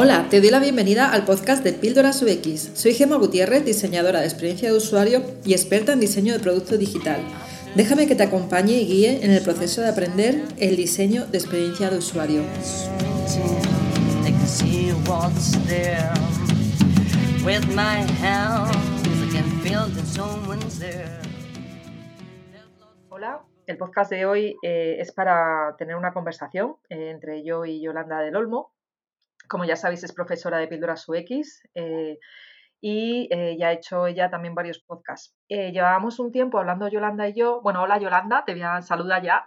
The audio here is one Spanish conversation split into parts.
Hola, te doy la bienvenida al podcast de Píldoras UX. Soy Gemma Gutiérrez, diseñadora de experiencia de usuario y experta en diseño de producto digital. Déjame que te acompañe y guíe en el proceso de aprender el diseño de experiencia de usuario. Hola, el podcast de hoy eh, es para tener una conversación eh, entre yo y Yolanda del Olmo. Como ya sabéis, es profesora de Píldoras UX eh, y ya ha hecho ella también varios podcasts. llevábamos un tiempo hablando Yolanda y yo. Bueno, hola Yolanda, te voy a saludar ya.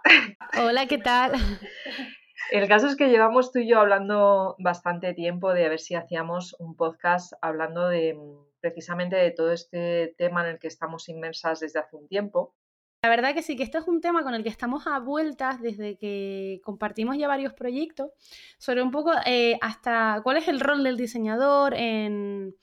Hola, ¿qué tal? El caso es que llevamos tú y yo hablando bastante tiempo de a ver si hacíamos un podcast hablando de precisamente de todo este tema en el que estamos inmersas desde hace un tiempo. La verdad que sí, que esto es un tema con el que estamos a vueltas desde que compartimos ya varios proyectos sobre un poco eh, hasta cuál es el rol del diseñador en,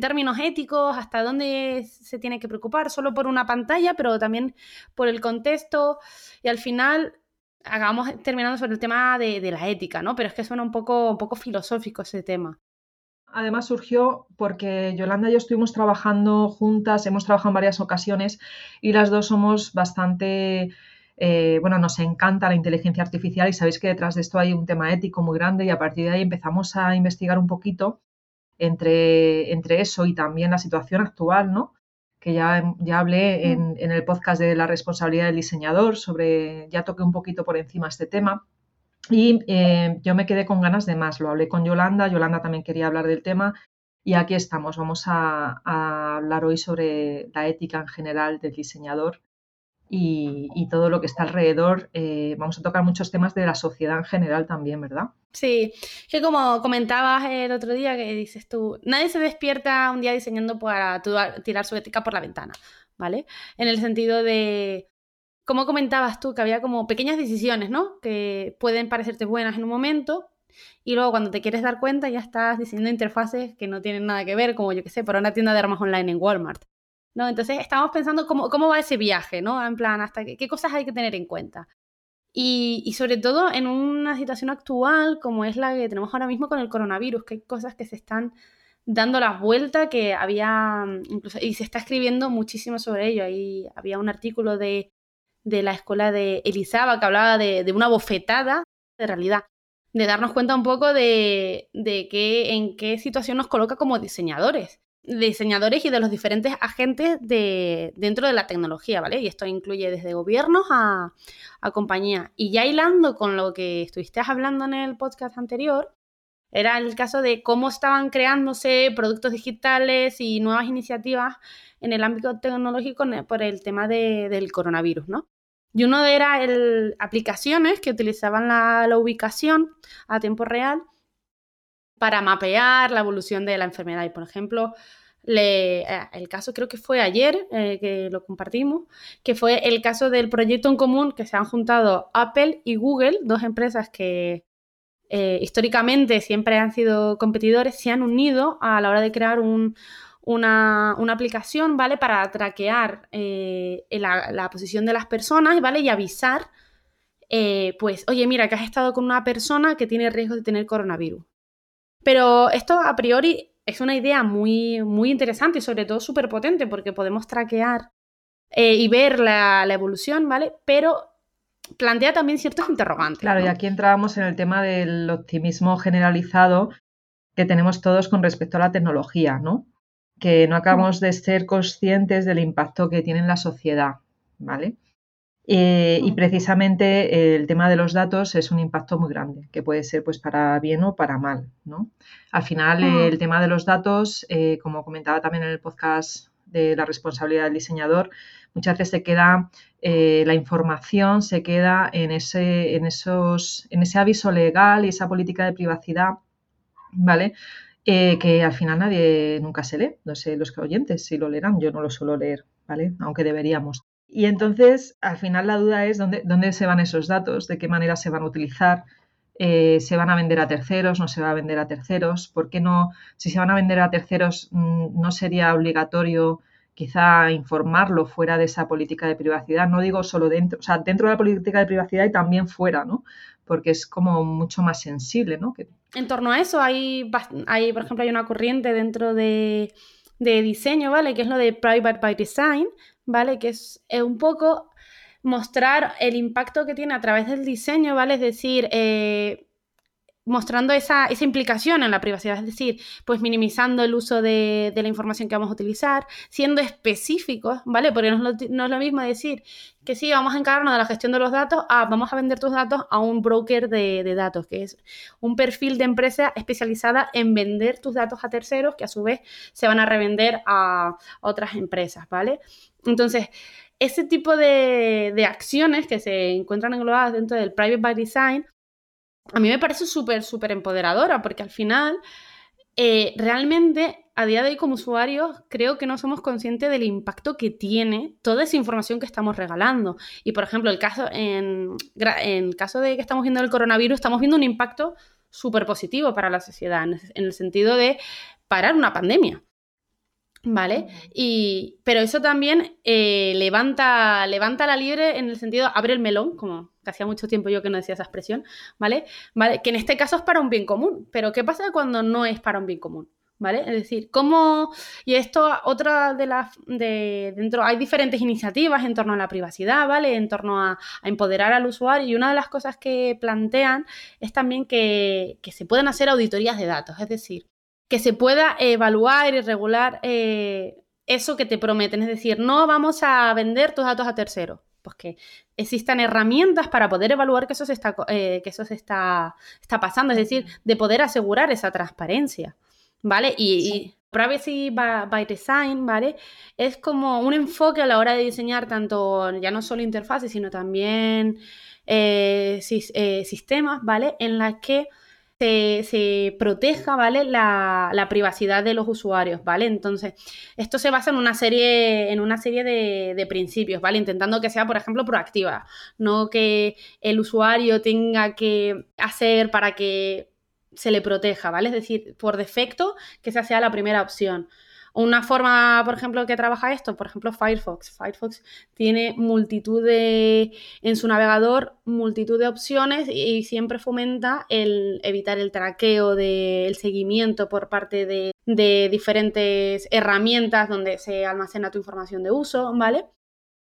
términos éticos, hasta dónde se tiene que preocupar, solo por una pantalla, pero también por el contexto. Y al final acabamos terminando sobre el tema de, de la ética, ¿no? Pero es que suena un poco, un poco filosófico ese tema además surgió porque Yolanda y yo estuvimos trabajando juntas, hemos trabajado en varias ocasiones y las dos somos bastante, eh, bueno, nos encanta la inteligencia artificial y sabéis que detrás de esto hay un tema ético muy grande y a partir de ahí empezamos a investigar un poquito entre, entre eso y también la situación actual, ¿no? que ya, ya hablé en, en el podcast de la responsabilidad del diseñador, sobre, ya toqué un poquito por encima este tema. Y eh, yo me quedé con ganas de más. Lo hablé con Yolanda, Yolanda también quería hablar del tema y aquí estamos. Vamos a, hablar hoy sobre la ética en general del diseñador y, todo lo que está alrededor. Eh, vamos a tocar muchos temas de la sociedad en general también, ¿verdad? Sí, que como comentabas el otro día que dices tú, nadie se despierta un día diseñando para tirar su ética por la ventana, ¿vale? En el sentido de como comentabas tú, que había como pequeñas decisiones, ¿no? Que pueden parecerte buenas en un momento y luego cuando te quieres dar cuenta ya estás diseñando interfaces que no tienen nada que ver, como yo que sé, para una tienda de armas online en Walmart. ¿no? Entonces estamos pensando cómo, cómo va ese viaje, ¿no? En plan, hasta qué, cosas hay que tener en cuenta. Y, sobre todo en una situación actual como es la que tenemos ahora mismo con el coronavirus, que hay cosas que se están dando las vueltas, que había, incluso, y se está escribiendo muchísimo sobre ello. Ahí había un artículo de de la escuela de Elizaba, que hablaba de, una bofetada de realidad, de darnos cuenta un poco de, de que, en qué situación nos coloca como diseñadores, diseñadores y de los diferentes agentes de, dentro de la tecnología, ¿vale? Y esto incluye desde gobiernos a, a compañías. Y ya hilando con lo que estuviste hablando en el podcast anterior, era el caso de cómo estaban creándose productos digitales y nuevas iniciativas en el ámbito tecnológico por el tema del coronavirus, ¿no? Y uno era el, aplicaciones que utilizaban la, ubicación a tiempo real para mapear la evolución de la enfermedad. Y, por ejemplo, eh, el caso creo que fue ayer eh, que lo compartimos, que fue el caso del proyecto en común que se han juntado Apple y Google, dos empresas que eh, históricamente siempre han sido competidores, se han unido a la hora de crear un, una, aplicación, ¿vale? Para traquear eh, la, posición de las personas, ¿vale? Y avisar, eh, pues, oye, mira, que has estado con una persona que tiene riesgo de tener coronavirus. Pero esto a priori es una idea muy, muy interesante y sobre todo súper potente porque podemos traquear y ver la, la evolución, ¿vale? Pero plantea también ciertos interrogantes. Claro, y aquí entrábamos en el tema del optimismo generalizado que tenemos todos con respecto a la tecnología, ¿no? que no acabamos de ser conscientes del impacto que tiene en la sociedad, ¿vale? Eh, y precisamente el tema de los datos es un impacto muy grande, que puede ser pues para bien o para mal, ¿no? Al final el tema de los datos, eh, como comentaba también en el podcast de la responsabilidad del diseñador, muchas veces se queda eh, la información se queda en ese, en esos, en ese aviso legal y esa política de privacidad, ¿vale? Eh, que al final nadie nunca se lee. No sé los oyentes si lo leerán, yo no lo suelo leer, ¿vale? Aunque deberíamos. Y entonces, al final la duda es dónde, dónde se van esos datos, de qué manera se van a utilizar, eh, se van a vender a terceros, no se va a vender a terceros, ¿por qué no? Si se van a vender a terceros, mm, no sería obligatorio quizá informarlo fuera de esa política de privacidad. No digo solo dentro, o sea, dentro de la política de privacidad y también fuera, ¿no? porque es como mucho más sensible, ¿no? En torno a eso hay, hay, por ejemplo, hay una corriente dentro de, diseño, ¿vale? Que es lo de Private by Design, ¿vale? Que es, un poco mostrar el impacto que tiene a través del diseño, ¿vale? Es decir, eh, mostrando esa, implicación en la privacidad, es decir, pues minimizando el uso de, la información que vamos a utilizar, siendo específicos, ¿vale? Porque no es, lo, mismo decir que sí, vamos a encargarnos de la gestión de los datos, a, vamos a vender tus datos a un broker de, datos, que es un perfil de empresa especializada en vender tus datos a terceros que a su vez se van a revender a otras empresas, ¿vale? Entonces, ese tipo de, de acciones que se encuentran englobadas dentro del Private by Design a mí me parece súper, súper empoderadora, porque al final, eh, realmente, a día de hoy como usuarios, creo que no somos conscientes del impacto que tiene toda esa información que estamos regalando. Y, por ejemplo, el caso, en, el caso de que estamos viendo el coronavirus, estamos viendo un impacto súper positivo para la sociedad, en el sentido de parar una pandemia. ¿Vale? Y, pero eso también eh, levanta, levanta la libre en el sentido, abre el melón, como que hacía mucho tiempo yo que no decía esa expresión, ¿vale? ¿vale? Que en este caso es para un bien común, pero ¿qué pasa cuando no es para un bien común? ¿Vale? Es decir, cómo, y esto, otra de las, de dentro, hay diferentes iniciativas en torno a la privacidad, ¿vale? En torno a, empoderar al usuario y una de las cosas que plantean es también que, que se pueden hacer auditorías de datos, es decir, que se pueda evaluar y regular eh, eso que te prometen. Es decir, no vamos a vender tus datos a terceros. Pues que existan herramientas para poder evaluar que eso se está, eh, que eso se está, está pasando. Es decir, de poder asegurar esa transparencia. ¿Vale? Y, Privacy by, Design, ¿vale? Es como un enfoque a la hora de diseñar tanto, ya no solo interfaces, sino también eh, sistemas, ¿vale? En las que se, proteja, ¿vale? La, privacidad de los usuarios, ¿vale? Entonces, esto se basa en una serie, en una serie de, principios, ¿vale? Intentando que sea, por ejemplo, proactiva, no que el usuario tenga que hacer para que se le proteja, ¿vale? Es decir, por defecto, que esa sea la primera opción. Una forma, por ejemplo, que trabaja esto, por ejemplo, Firefox. Firefox tiene multitud de, en su navegador, multitud de opciones y siempre fomenta el evitar el traqueo, del seguimiento por parte de, diferentes herramientas donde se almacena tu información de uso, ¿vale?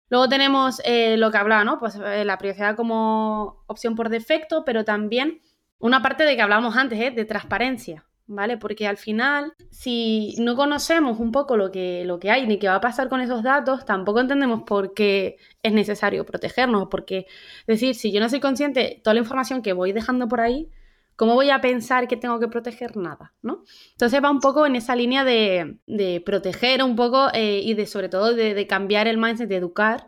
Luego tenemos eh, lo que hablaba, ¿no? Pues eh, la privacidad como opción por defecto, pero también una parte de que hablábamos antes, ¿eh? de transparencia. ¿Vale? Porque al final, si no conocemos un poco lo que, lo que hay ni qué va a pasar con esos datos, tampoco entendemos por qué es necesario protegernos. Porque, es decir, si yo no soy consciente de toda la información que voy dejando por ahí, ¿cómo voy a pensar que tengo que proteger nada? ¿no? Entonces va un poco en esa línea de, proteger un poco eh, y de sobre todo de, de cambiar el mindset, de educar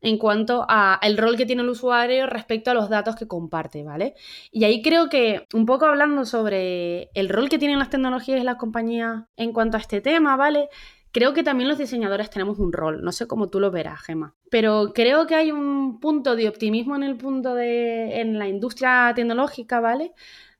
en cuanto al rol que tiene el usuario respecto a los datos que comparte, ¿vale? Y ahí creo que un poco hablando sobre el rol que tienen las tecnologías y las compañías en cuanto a este tema, ¿vale? Creo que también los diseñadores tenemos un rol, no sé cómo tú lo verás, Gema, pero creo que hay un punto de optimismo en el punto de en la industria tecnológica, ¿vale?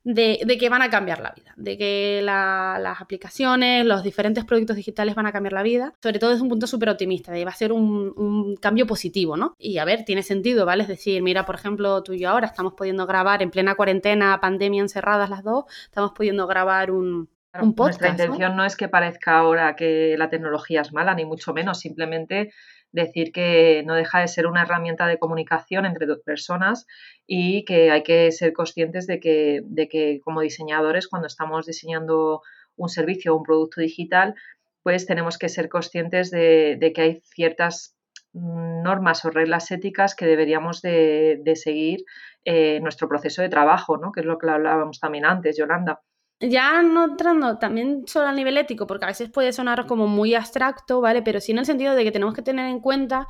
De, que van a cambiar la vida, de que las aplicaciones, los diferentes productos digitales van a cambiar la vida, sobre todo desde un punto súper optimista, de que va a ser un, cambio positivo, ¿no? Y a ver, tiene sentido, ¿vale? Es decir, mira, por ejemplo, tú y yo ahora estamos pudiendo grabar en plena cuarentena, pandemia encerradas las dos, estamos pudiendo grabar un, un podcast. Nuestra intención ¿no? es que parezca ahora que la tecnología es mala, ni mucho menos, simplemente decir que no deja de ser una herramienta de comunicación entre dos personas y que hay que ser conscientes de que, de que como diseñadores, cuando estamos diseñando un servicio o un producto digital, pues tenemos que ser conscientes de, que hay ciertas normas o reglas éticas que deberíamos de, seguir en nuestro proceso de trabajo, ¿no? que es lo que hablábamos también antes, Yolanda ya no entrando también solo a nivel ético, porque a veces puede sonar como muy abstracto, ¿vale? Pero sí en el sentido de que tenemos que tener en cuenta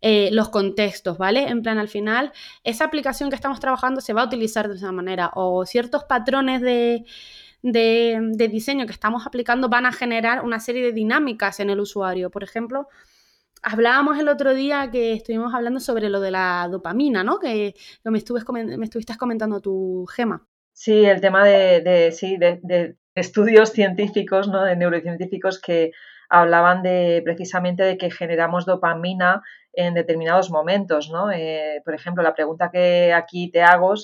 eh, los contextos, ¿vale? En plan, al final, esa aplicación que estamos trabajando se va a utilizar de esa manera, o ciertos patrones de, de diseño que estamos aplicando van a generar una serie de dinámicas en el usuario. Por ejemplo, Hablábamos el otro día que estuvimos hablando sobre lo de la dopamina, ¿no? Que, me, estuve, me estuviste comentando tu gema. Sí, el tema de, sí, de, estudios científicos, ¿no? de neurocientíficos que hablaban de precisamente de que generamos dopamina en determinados momentos, ¿no? Eh, por ejemplo, la pregunta que aquí te hago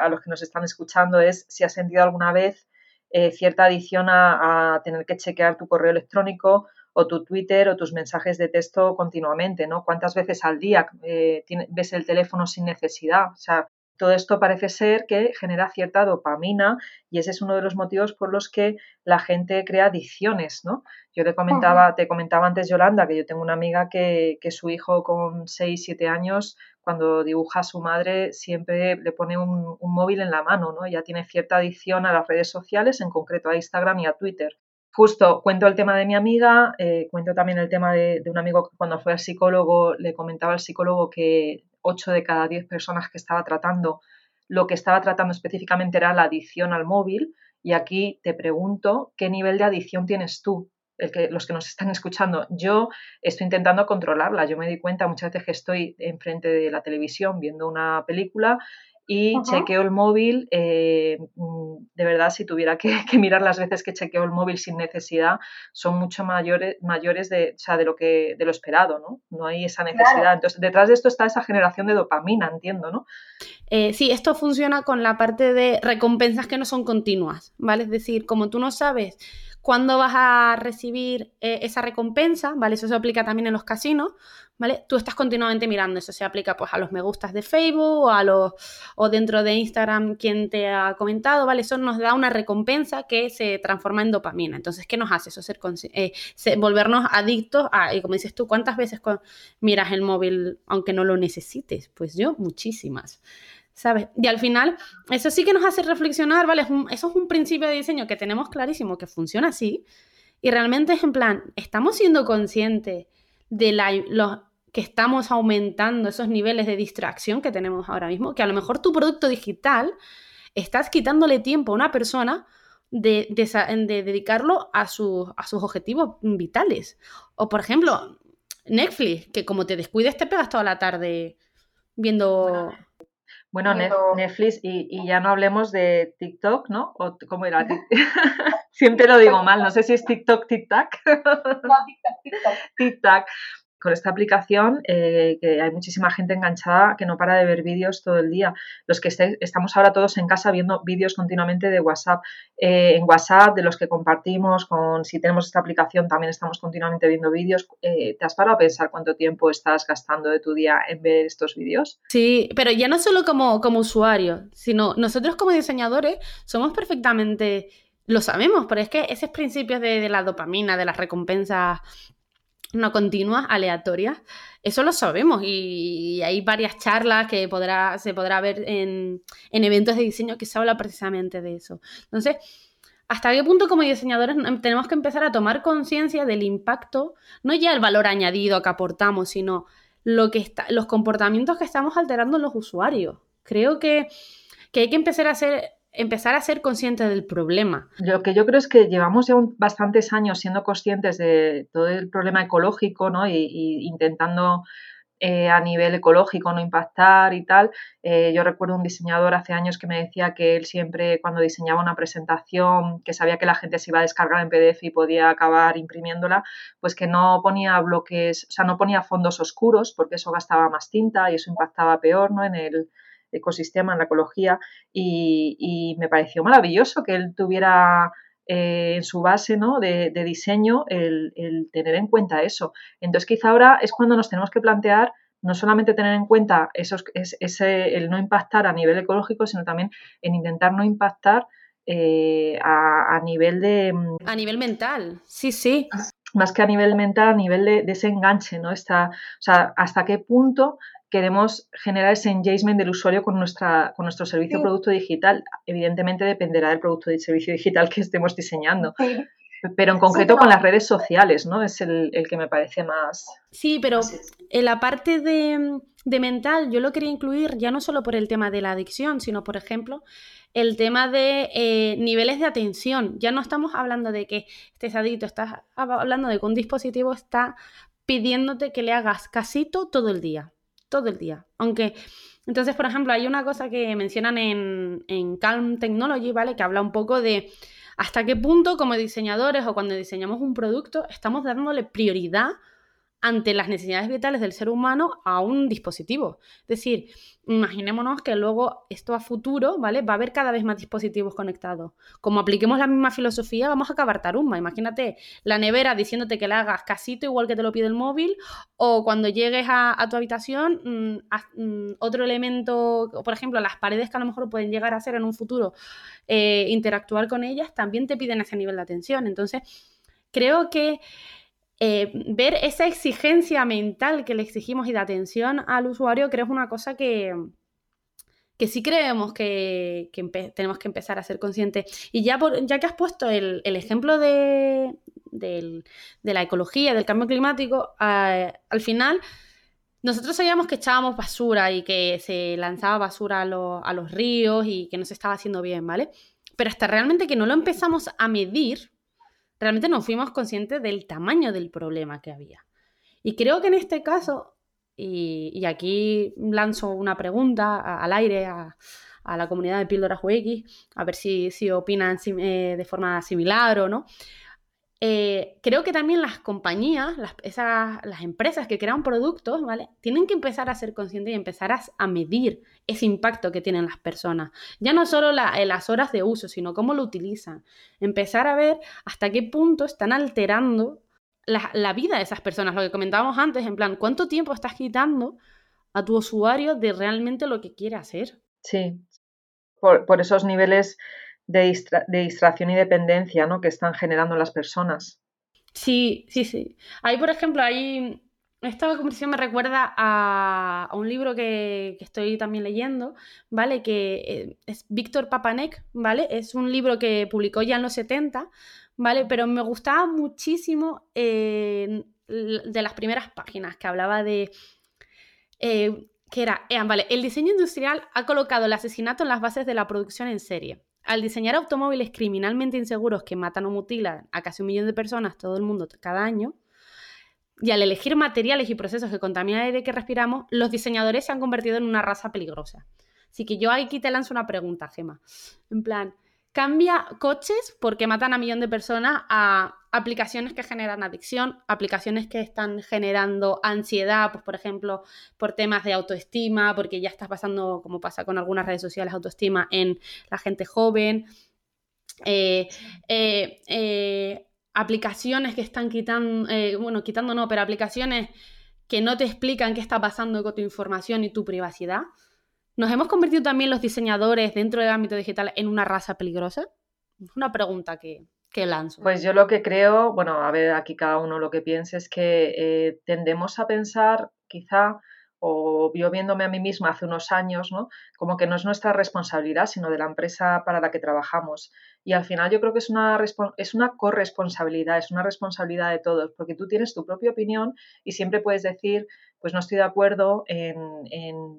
a los que nos están escuchando es si has sentido alguna vez eh, cierta adicción a, tener que chequear tu correo electrónico o tu Twitter o tus mensajes de texto continuamente, ¿no? ¿Cuántas veces al día eh, ves el teléfono sin necesidad? O sea, todo esto parece ser que genera cierta dopamina y ese es uno de los motivos por los que la gente crea adicciones, ¿no? Yo te comentaba, te comentaba antes, Yolanda, que yo tengo una amiga que, su hijo con 6, 7 años, cuando dibuja a su madre, siempre le pone un, móvil en la mano, ¿no? Ya tiene cierta adicción a las redes sociales, en concreto a Instagram y a Twitter. Justo cuento el tema de mi amiga, eh, cuento también el tema de, de un amigo que cuando fue al psicólogo le comentaba al psicólogo que 8 de cada 10 personas que estaba tratando, lo que estaba tratando específicamente era la adicción al móvil. Y aquí te pregunto, ¿qué nivel de adicción tienes tú? El que, los que nos están escuchando, yo estoy intentando controlarla. Yo me di cuenta muchas veces que estoy enfrente de la televisión viendo una película y chequeo el móvil. Eh, de verdad, si tuviera que, mirar las veces que chequeo el móvil sin necesidad, son mucho mayores, mayores de, de, lo que, de lo esperado, ¿no? No hay esa necesidad. Entonces, detrás de esto está esa generación de dopamina, entiendo, ¿no? Eh, sí, esto funciona con la parte de recompensas que no son continuas, ¿vale? Es decir, como tú no sabes cuándo vas a recibir eh, esa recompensa, ¿vale? Eso se aplica también en los casinos, ¿vale? Tú estás continuamente mirando, eso se aplica pues a los me gustas de Facebook o a los o dentro de Instagram quien te ha comentado, ¿vale? Eso nos da una recompensa que se transforma en dopamina. Entonces, ¿qué nos hace eso? Ser eh, volvernos adictos a, y como dices tú, ¿cuántas veces miras el móvil aunque no lo necesites? Pues yo, muchísimas. ¿Sabes? Y al final, eso sí que nos hace reflexionar, ¿vale? eso es un principio de diseño que tenemos clarísimo que funciona así. Y realmente es en plan, estamos siendo conscientes de los, que estamos aumentando esos niveles de distracción que tenemos ahora mismo, que a lo mejor tu producto digital estás quitándole tiempo a una persona de, de, dedicarlo a, a sus objetivos vitales. O por ejemplo, Netflix, que como te descuides te pegas toda la tarde viendo... Netflix y, ya no hablemos de TikTok, ¿no? ¿O cómo era? Siempre lo digo mal, no sé si es TikTok, TikTok. No, TikTok, TikTok. TikTok con esta aplicación eh, que hay muchísima gente enganchada que no para de ver vídeos todo el día. Los que estamos ahora todos en casa viendo vídeos continuamente de WhatsApp. Eh, en WhatsApp, de los que compartimos, con si tenemos esta aplicación también estamos continuamente viendo vídeos. Eh, ¿Te has parado a pensar cuánto tiempo estás gastando de tu día en ver estos vídeos? Sí, pero ya no solo como, como usuario, sino nosotros como diseñadores somos perfectamente lo sabemos, pero es que esos principios de, la dopamina, de las recompensas no continuas, aleatorias. Eso lo sabemos y hay varias charlas que podrá, se podrá ver en, eventos de diseño que se habla precisamente de eso. Entonces, ¿hasta qué punto como diseñadores tenemos que empezar a tomar conciencia del impacto, no ya el valor añadido que aportamos, sino lo que está, los comportamientos que estamos alterando en los usuarios? Creo que, que hay que empezar a hacer empezar a ser consciente del problema. Lo que yo creo es que llevamos ya bastantes años siendo conscientes de todo el problema ecológico, ¿no? Y, intentando eh, a nivel ecológico no impactar y tal. Eh, yo recuerdo un diseñador hace años que me decía que él siempre cuando diseñaba una presentación, que sabía que la gente se iba a descargar en PDF y podía acabar imprimiéndola, pues que no ponía bloques, o sea, no ponía fondos oscuros porque eso gastaba más tinta y eso impactaba peor, ¿no? En el, ecosistema, en la ecología, y, me pareció maravilloso que él tuviera eh, en su base ¿no? de, diseño el, tener en cuenta eso. Entonces quizá ahora es cuando nos tenemos que plantear no solamente tener en cuenta esos, ese, el no impactar a nivel ecológico, sino también en intentar no impactar eh, a, nivel de... Mm, a nivel mental, sí, sí. Más que a nivel mental, a nivel de, de ese enganche, ¿no? Está, o sea, hasta qué punto queremos generar ese engagement del usuario con, nuestra, con nuestro servicio o producto digital. Evidentemente dependerá del producto y servicio digital que estemos diseñando. Pero en concreto con las redes sociales, ¿no? Es el, que me parece más. Sí, pero en la parte de, mental, yo lo quería incluir ya no solo por el tema de la adicción, sino, por ejemplo, el tema de eh, niveles de atención. Ya no estamos hablando de que estés adicto, estás hablando de que un dispositivo está pidiéndote que le hagas casito todo el día todo el día. Aunque, entonces, por ejemplo, hay una cosa que mencionan en, Calm Technology, ¿vale? Que habla un poco de hasta qué punto como diseñadores o cuando diseñamos un producto estamos dándole prioridad ante las necesidades vitales del ser humano a un dispositivo. Es decir, imaginémonos que luego esto a futuro, ¿vale? Va a haber cada vez más dispositivos conectados. Como apliquemos la misma filosofía, vamos a acabar tarumba. Imagínate la nevera diciéndote que le hagas casito igual que te lo pide el móvil, o cuando llegues a, tu habitación, mm, mm, otro elemento, por ejemplo, las paredes que a lo mejor pueden llegar a ser en un futuro, eh, interactuar con ellas, también te piden ese nivel de atención. Entonces, creo que eh, ver esa exigencia mental que le exigimos y de atención al usuario, creo que es una cosa que, que sí creemos que, tenemos que empezar a ser conscientes. Y ya, ya que has puesto el, ejemplo de, la ecología, del cambio climático, al final nosotros sabíamos que echábamos basura y que se lanzaba basura a, a los ríos y que no se estaba haciendo bien, ¿vale? Pero hasta realmente que no lo empezamos a medir, realmente no fuimos conscientes del tamaño del problema que había. Y creo que en este caso, y, aquí lanzo una pregunta al aire a, la comunidad de Píldoras UX, a ver si, si opinan eh, de forma similar o no. Eh, creo que también las compañías, las, empresas que crean productos, ¿vale? Tienen que empezar a ser conscientes y empezar a, medir ese impacto que tienen las personas. Ya no solo eh, las horas de uso, sino cómo lo utilizan. Empezar a ver hasta qué punto están alterando la, vida de esas personas. Lo que comentábamos antes, en plan, ¿cuánto tiempo estás quitando a tu usuario de realmente lo que quiere hacer? Sí, por esos niveles de, distracción y dependencia ¿no? que están generando las personas. Sí, sí, sí. Ahí, por ejemplo, ahí esta conversación me recuerda a, un libro que, estoy también leyendo, ¿vale? Que eh, es Víctor Papanek, ¿vale? Es un libro que publicó ya en los 70, ¿vale? Pero me gustaba muchísimo eh, de las primeras páginas que hablaba de... Eh, que era, vale, el diseño industrial ha colocado el asesinato en las bases de la producción en serie. Al diseñar automóviles criminalmente inseguros que matan o mutilan a casi un millón de personas todo el mundo cada año, y al elegir materiales y procesos que contaminan el aire que respiramos, los diseñadores se han convertido en una raza peligrosa. Así que yo aquí te lanzo una pregunta, Gema. En plan, cambia coches porque matan a un millón de personas a aplicaciones que generan adicción, aplicaciones que están generando ansiedad, pues por ejemplo, por temas de autoestima, porque ya estás pasando, como pasa con algunas redes sociales, autoestima en la gente joven. Eh, eh, eh, aplicaciones que están quitando, bueno, quitando no, pero aplicaciones que no te explican qué está pasando con tu información y tu privacidad. ¿Nos hemos convertido también los diseñadores dentro del ámbito digital en una raza peligrosa? Es una pregunta que, lanzo. Pues yo lo que creo, bueno, a ver, aquí cada uno lo que piense es que eh, tendemos a pensar quizá o yo viéndome a mí misma hace unos años, ¿no? Como que no es nuestra responsabilidad, sino de la empresa para la que trabajamos. Y al final yo creo que es una, es una corresponsabilidad, es una responsabilidad de todos, porque tú tienes tu propia opinión y siempre puedes decir, pues no estoy de acuerdo en,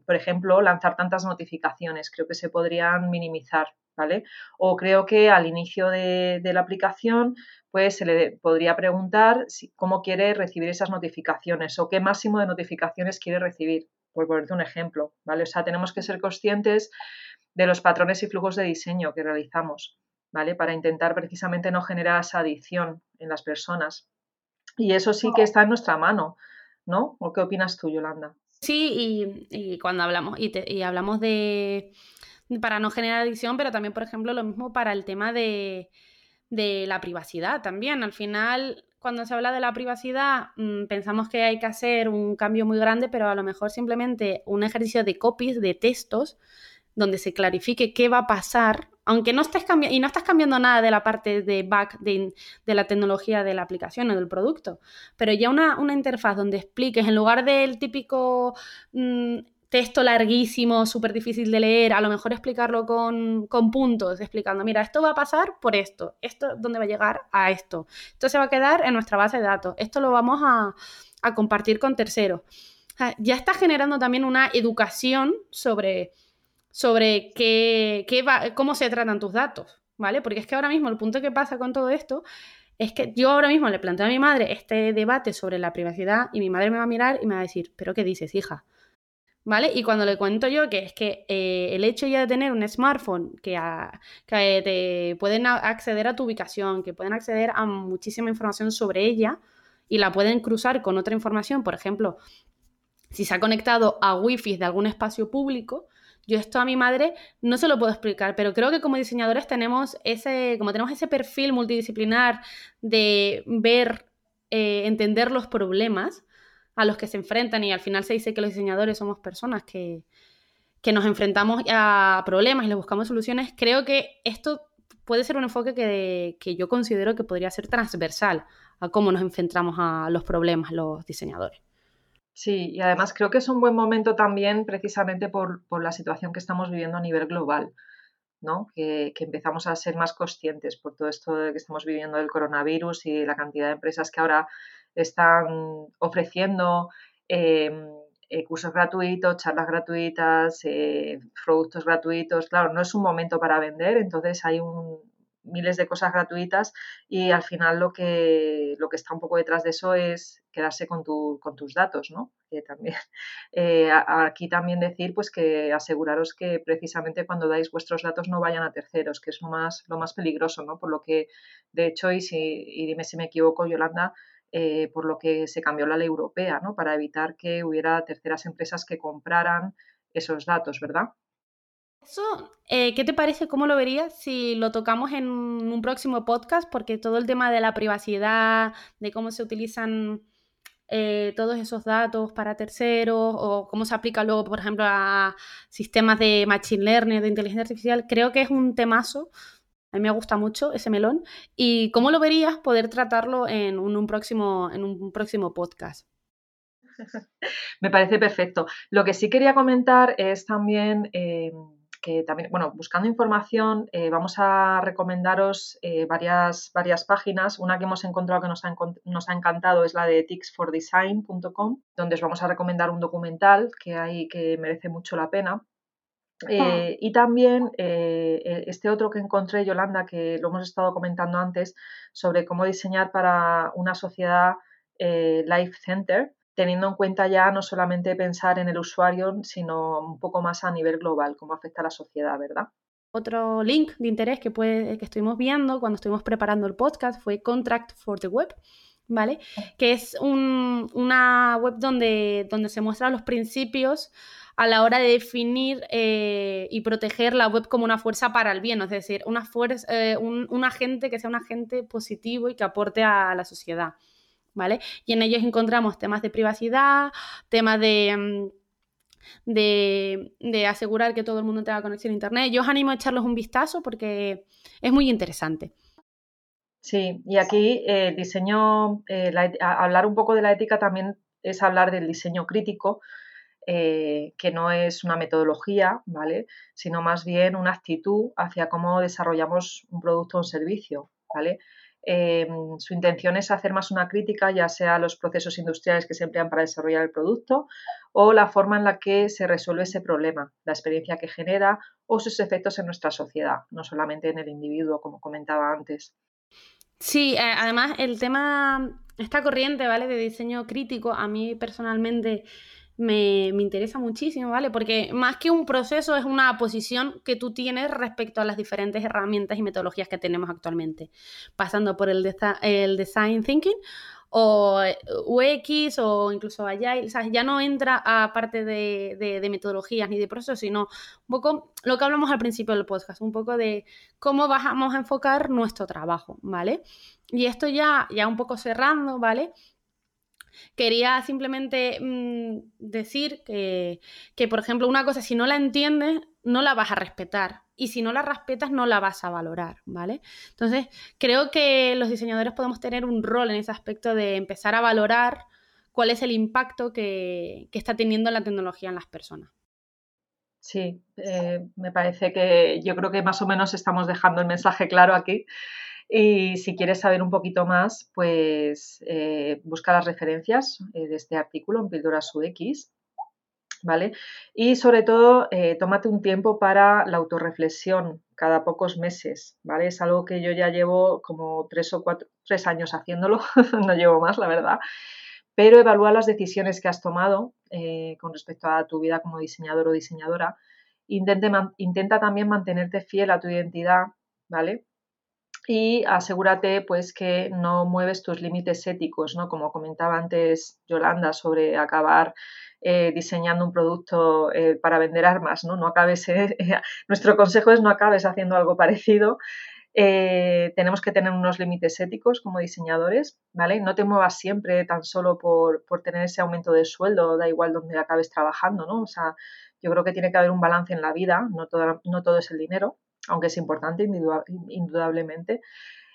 por ejemplo, lanzar tantas notificaciones. Creo que se podrían minimizar, ¿vale? O creo que al inicio de, la aplicación pues se le podría preguntar cómo quiere recibir esas notificaciones o qué máximo de notificaciones quiere recibir, por ponerte un ejemplo, ¿vale? O sea, tenemos que ser conscientes de los patrones y flujos de diseño que realizamos, ¿vale? Para intentar precisamente no generar esa adicción en las personas. Y eso sí que está en nuestra mano, ¿no? ¿O qué opinas tú, Yolanda? Sí, y, cuando hablamos, y, y hablamos de para no generar adicción, pero también, por ejemplo, lo mismo para el tema de, de la privacidad también. Al final, cuando se habla de la privacidad, mm, pensamos que hay que hacer un cambio muy grande, pero a lo mejor simplemente un ejercicio de copies, de textos, donde se clarifique qué va a pasar, aunque no estés cambiando, y no estás cambiando nada de la parte de back de, la tecnología de la aplicación o del producto, pero ya una, interfaz donde expliques, en lugar del típico mm, texto larguísimo, súper difícil de leer, a lo mejor explicarlo con, puntos, explicando, mira, esto va a pasar por esto, esto dónde va a llegar a esto, esto se va a quedar en nuestra base de datos, esto lo vamos a, compartir con terceros. ya está generando también una educación sobre, sobre qué, va, cómo se tratan tus datos, ¿vale? Porque es que ahora mismo el punto que pasa con todo esto es que yo ahora mismo le planteo a mi madre este debate sobre la privacidad y mi madre me va a mirar y me va a decir, pero ¿qué dices, hija? ¿Vale? Y cuando le cuento yo que es que eh, el hecho ya de tener un smartphone que, que, te pueden acceder a tu ubicación, que pueden acceder a muchísima información sobre ella y la pueden cruzar con otra información, por ejemplo, si se ha conectado a wifi de algún espacio público, yo esto a mi madre no se lo puedo explicar, pero creo que como diseñadores tenemos ese, como tenemos ese perfil multidisciplinar de ver, eh, entender los problemas a los que se enfrentan y al final se dice que los diseñadores somos personas que, que nos enfrentamos a problemas y les buscamos soluciones, creo que esto puede ser un enfoque que, que yo considero que podría ser transversal a cómo nos enfrentamos a los problemas los diseñadores. Sí, y además creo que es un buen momento también precisamente por, la situación que estamos viviendo a nivel global, ¿no? Que, empezamos a ser más conscientes por todo esto que estamos viviendo del coronavirus y la cantidad de empresas que ahora están ofreciendo em, eh, cursos gratuitos, charlas gratuitas, eh, productos gratuitos. Claro, no es un momento para vender, entonces hay un, miles de cosas gratuitas y al final lo que, lo que está un poco detrás de eso es quedarse con, tu, con tus datos, ¿no? También, eh, aquí también decir pues que aseguraros que precisamente cuando dais vuestros datos no vayan a terceros, que es lo más, lo más peligroso, ¿no? Por lo que, de hecho, y, si, y dime si me equivoco, Yolanda, eh, por lo que se cambió la ley europea, ¿no? Para evitar que hubiera terceras empresas que compraran esos datos, ¿verdad? Eso, eh, ¿qué te parece? ¿Cómo lo verías si lo tocamos en un próximo podcast? Porque todo el tema de la privacidad, de cómo se utilizan eh, todos esos datos para terceros o cómo se aplica luego, por ejemplo, a sistemas de machine learning, de inteligencia artificial, creo que es un temazo. A mí me gusta mucho ese melón. ¿Y cómo lo verías poder tratarlo en un, próximo, en un próximo podcast? Me parece perfecto. Lo que sí quería comentar es también eh, que también, bueno, buscando información, eh, vamos a recomendaros eh, varias, varias páginas. Una que hemos encontrado que nos ha, nos ha encantado es la de ticksfordesign.com, donde os vamos a recomendar un documental que hay que merece mucho la pena. Eh, ah. y también e, este otro que encontré, Yolanda, que lo hemos estado comentando antes, sobre cómo diseñar para una sociedad Life Center, teniendo en cuenta ya no solamente pensar en el usuario, sino un poco más a nivel global, cómo afecta a la sociedad, ¿verdad? Otro link de interés que, puede, que estuvimos viendo cuando estuvimos preparando el podcast fue Contract for the Web, ¿vale? Que es una web donde, donde se muestran los principios a la hora de definir eh, y proteger la web como una fuerza para el bien, es decir, una fuerza, eh, un agente que sea un agente positivo y que aporte a la sociedad. ¿Vale? Y en ellos encontramos temas de privacidad, temas mm, de, de, asegurar que todo el mundo tenga conexión a Internet. Yo os animo a echarles un vistazo porque es muy interesante. Sí, y aquí el eh, diseño, eh, hablar un poco de la ética también es hablar del diseño crítico, eh, que no es una metodología, ¿vale? Sino más bien una actitud hacia cómo desarrollamos un producto o un servicio, ¿vale? Em, su intención es hacer más una crítica, ya sea a los procesos industriales que se emplean para desarrollar el producto o la forma en la que se resuelve ese problema, la experiencia que genera o sus efectos en nuestra sociedad, no solamente en el individuo, como comentaba antes. Sí, eh, además el tema, esta corriente, ¿vale? De diseño crítico, a mí personalmente me, interesa muchísimo, ¿vale? Porque más que un proceso es una posición que tú tienes respecto a las diferentes herramientas y metodologías que tenemos actualmente, pasando por el, el design thinking o UX o incluso Agile, o sea, ya no entra a parte de, de, metodologías ni de procesos, sino un poco lo que hablamos al principio del podcast, un poco de cómo vamos a enfocar nuestro trabajo, ¿vale? Y esto ya, ya un poco cerrando, ¿vale? Quería simplemente mm, decir que, por ejemplo, una cosa, si no la entiendes, no la vas a respetar. Y si no la respetas, no la vas a valorar, ¿vale? Entonces, creo que los diseñadores podemos tener un rol en ese aspecto de empezar a valorar cuál es el impacto que, está teniendo la tecnología en las personas. Sí, eh, me parece que yo creo que más o menos estamos dejando el mensaje claro aquí. Y si quieres saber un poquito más, pues eh, busca las referencias eh, de este artículo en Píldoras UX, ¿vale? Y sobre todo, eh, tómate un tiempo para la autorreflexión cada pocos meses, ¿vale? Es algo que yo ya llevo como tres o cuatro, tres años haciéndolo, no llevo más, la verdad. Pero evalúa las decisiones que has tomado con respecto a tu vida como diseñador o diseñadora. intenta también mantenerte fiel a tu identidad, ¿vale? Y asegúrate pues que no mueves tus límites éticos, ¿no? Como comentaba antes Yolanda sobre acabar eh, diseñando un producto eh, para vender armas, ¿no? No acabes, nuestro consejo es no acabes haciendo algo parecido. Eh, tenemos que tener unos límites éticos como diseñadores, ¿vale? No te muevas siempre tan solo por, por, tener ese aumento de sueldo, da igual donde acabes trabajando, ¿no? O sea, yo creo que tiene que haber un balance en la vida, no todo, no todo es el dinero, aunque es importante indudablemente.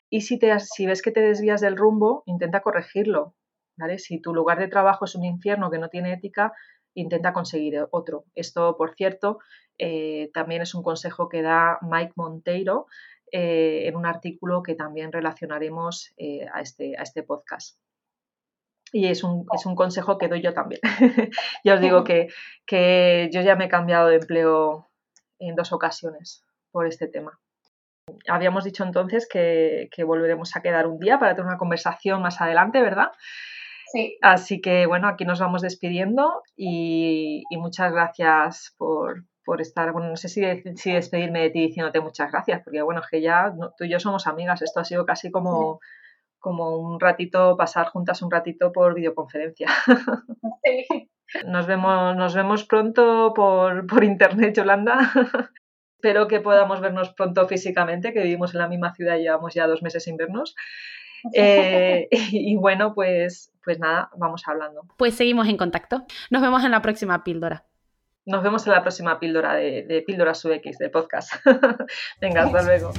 Y si, te, si ves que te desvías del rumbo, intenta corregirlo, ¿vale? Si tu lugar de trabajo es un infierno que no tiene ética, intenta conseguir otro. Esto, por cierto, eh, también es un consejo que da Mike Monteiro eh, en un artículo que también relacionaremos eh, a, este, a este podcast. Y es un, es un, consejo que doy yo también. ya os digo que, que yo ya me he cambiado de empleo en dos ocasiones por este tema. Habíamos dicho entonces que, volveremos a quedar un día para tener una conversación más adelante, ¿verdad? Sí. Así que bueno, aquí nos vamos despidiendo y, muchas gracias por, estar. Bueno, no sé si, si, despedirme de ti diciéndote muchas gracias, porque bueno, es que ya tú y yo somos amigas. Esto ha sido casi como, como un ratito, pasar juntas un ratito por videoconferencia. Sí. Nos vemos, nos vemos pronto por, por internet, Yolanda. Espero que podamos vernos pronto físicamente, que vivimos en la misma ciudad y llevamos ya dos meses sin vernos. Eh, y bueno, pues, pues nada, vamos hablando. Pues seguimos en contacto. Nos vemos en la próxima píldora. Nos vemos en la próxima píldora de, de Píldoras UX, de podcast. Venga, hasta luego.